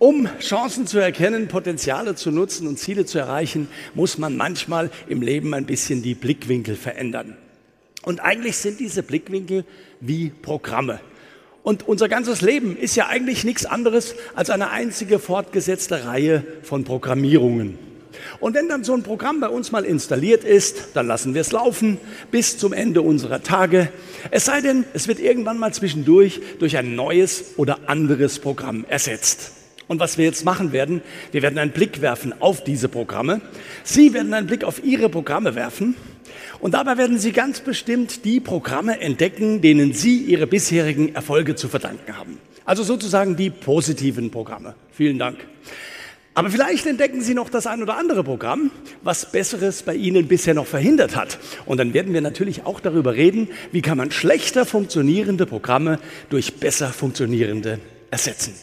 Um Chancen zu erkennen, Potenziale zu nutzen und Ziele zu erreichen, muss man manchmal im Leben ein bisschen die Blickwinkel verändern. Und eigentlich sind diese Blickwinkel wie Programme. Und unser ganzes Leben ist ja eigentlich nichts anderes als eine einzige fortgesetzte Reihe von Programmierungen. Und wenn dann so ein Programm bei uns mal installiert ist, dann lassen wir es laufen bis zum Ende unserer Tage. Es sei denn, es wird irgendwann mal zwischendurch durch ein neues oder anderes Programm ersetzt. Und was wir jetzt machen werden, wir werden einen Blick werfen auf diese Programme. Sie werden einen Blick auf Ihre Programme werfen. Und dabei werden Sie ganz bestimmt die Programme entdecken, denen Sie Ihre bisherigen Erfolge zu verdanken haben. Also sozusagen die positiven Programme. Vielen Dank. Aber vielleicht entdecken Sie noch das ein oder andere Programm, was Besseres bei Ihnen bisher noch verhindert hat. Und dann werden wir natürlich auch darüber reden, wie kann man schlechter funktionierende Programme durch besser funktionierende ersetzen.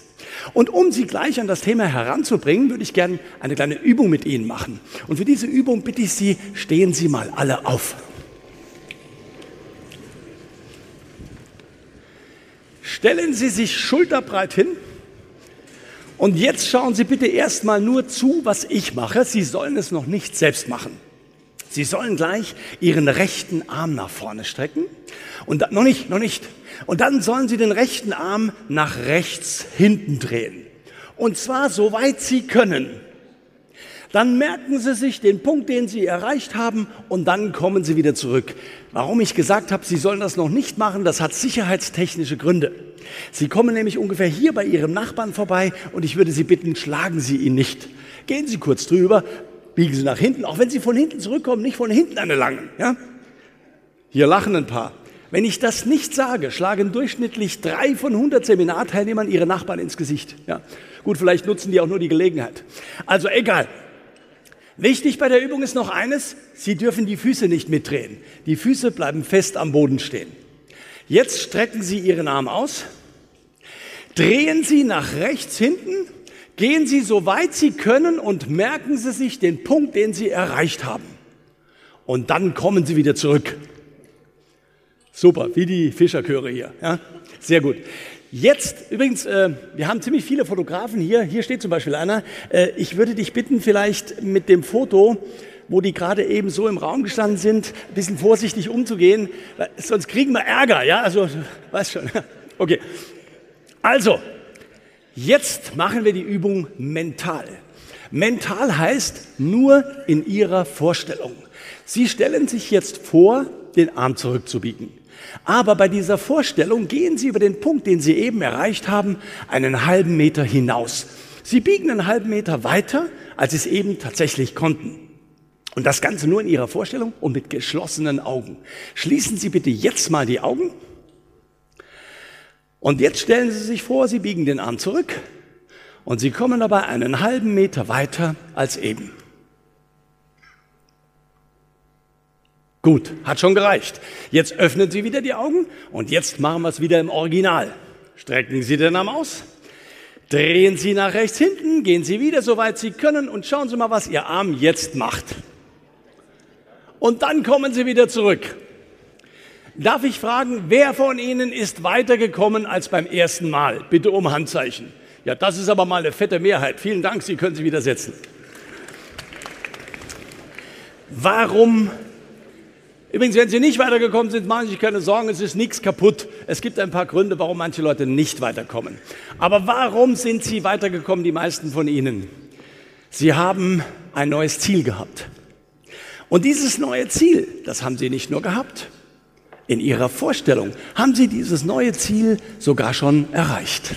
Und um Sie gleich an das Thema heranzubringen, würde ich gerne eine kleine Übung mit Ihnen machen. Und für diese Übung bitte ich Sie, stehen Sie mal alle auf. Stellen Sie sich schulterbreit hin. Und jetzt schauen Sie bitte erstmal nur zu, was ich mache. Sie sollen es noch nicht selbst machen. Sie sollen gleich Ihren rechten Arm nach vorne strecken. Und noch nicht, noch nicht. Und dann sollen Sie den rechten Arm nach rechts hinten drehen. Und zwar so weit Sie können. Dann merken Sie sich den Punkt, den Sie erreicht haben, und dann kommen Sie wieder zurück. Warum ich gesagt habe, Sie sollen das noch nicht machen, das hat sicherheitstechnische Gründe. Sie kommen nämlich ungefähr hier bei Ihrem Nachbarn vorbei und ich würde Sie bitten, schlagen Sie ihn nicht. Gehen Sie kurz drüber, biegen Sie nach hinten, auch wenn Sie von hinten zurückkommen, nicht von hinten eine langen. Ja? Hier lachen ein paar. Wenn ich das nicht sage, schlagen durchschnittlich drei von 100 Seminarteilnehmern ihre Nachbarn ins Gesicht. Ja. Gut, vielleicht nutzen die auch nur die Gelegenheit. Also egal. Wichtig bei der Übung ist noch eines, Sie dürfen die Füße nicht mitdrehen. Die Füße bleiben fest am Boden stehen. Jetzt strecken Sie Ihren Arm aus, drehen Sie nach rechts hinten, gehen Sie so weit Sie können und merken Sie sich den Punkt, den Sie erreicht haben. Und dann kommen Sie wieder zurück. Super, wie die Fischerchöre hier. Ja? Sehr gut. Jetzt, übrigens, äh, wir haben ziemlich viele Fotografen hier. Hier steht zum Beispiel einer. Äh, ich würde dich bitten, vielleicht mit dem Foto, wo die gerade eben so im Raum gestanden sind, ein bisschen vorsichtig umzugehen, sonst kriegen wir Ärger. Ja, also, weißt schon. Okay. Also, jetzt machen wir die Übung mental. Mental heißt nur in Ihrer Vorstellung. Sie stellen sich jetzt vor, den Arm zurückzubiegen. Aber bei dieser Vorstellung gehen Sie über den Punkt, den Sie eben erreicht haben, einen halben Meter hinaus. Sie biegen einen halben Meter weiter, als Sie es eben tatsächlich konnten. Und das Ganze nur in Ihrer Vorstellung und mit geschlossenen Augen. Schließen Sie bitte jetzt mal die Augen. Und jetzt stellen Sie sich vor, Sie biegen den Arm zurück und Sie kommen dabei einen halben Meter weiter als eben. Gut, hat schon gereicht. Jetzt öffnen Sie wieder die Augen und jetzt machen wir es wieder im Original. Strecken Sie den Arm aus, drehen Sie nach rechts hinten, gehen Sie wieder so weit Sie können und schauen Sie mal, was Ihr Arm jetzt macht. Und dann kommen Sie wieder zurück. Darf ich fragen, wer von Ihnen ist weitergekommen als beim ersten Mal? Bitte um Handzeichen. Ja, das ist aber mal eine fette Mehrheit. Vielen Dank, Sie können sich wieder setzen. Warum Übrigens, wenn Sie nicht weitergekommen sind, machen Sie sich keine Sorgen, es ist nichts kaputt. Es gibt ein paar Gründe, warum manche Leute nicht weiterkommen. Aber warum sind Sie weitergekommen, die meisten von Ihnen? Sie haben ein neues Ziel gehabt. Und dieses neue Ziel, das haben Sie nicht nur gehabt. In Ihrer Vorstellung haben Sie dieses neue Ziel sogar schon erreicht.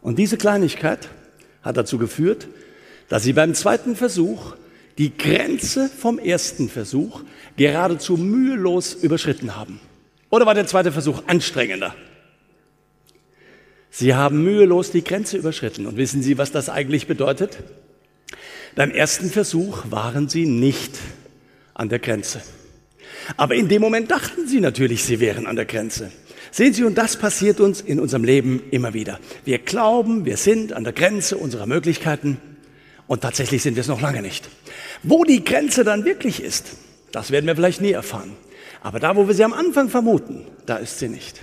Und diese Kleinigkeit hat dazu geführt, dass Sie beim zweiten Versuch die Grenze vom ersten Versuch geradezu mühelos überschritten haben? Oder war der zweite Versuch anstrengender? Sie haben mühelos die Grenze überschritten. Und wissen Sie, was das eigentlich bedeutet? Beim ersten Versuch waren Sie nicht an der Grenze. Aber in dem Moment dachten Sie natürlich, Sie wären an der Grenze. Sehen Sie, und das passiert uns in unserem Leben immer wieder. Wir glauben, wir sind an der Grenze unserer Möglichkeiten und tatsächlich sind wir es noch lange nicht. Wo die Grenze dann wirklich ist, das werden wir vielleicht nie erfahren. Aber da, wo wir sie am Anfang vermuten, da ist sie nicht.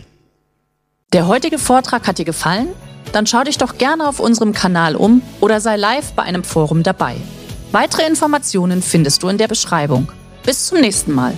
Der heutige Vortrag hat dir gefallen? Dann schau dich doch gerne auf unserem Kanal um oder sei live bei einem Forum dabei. Weitere Informationen findest du in der Beschreibung. Bis zum nächsten Mal.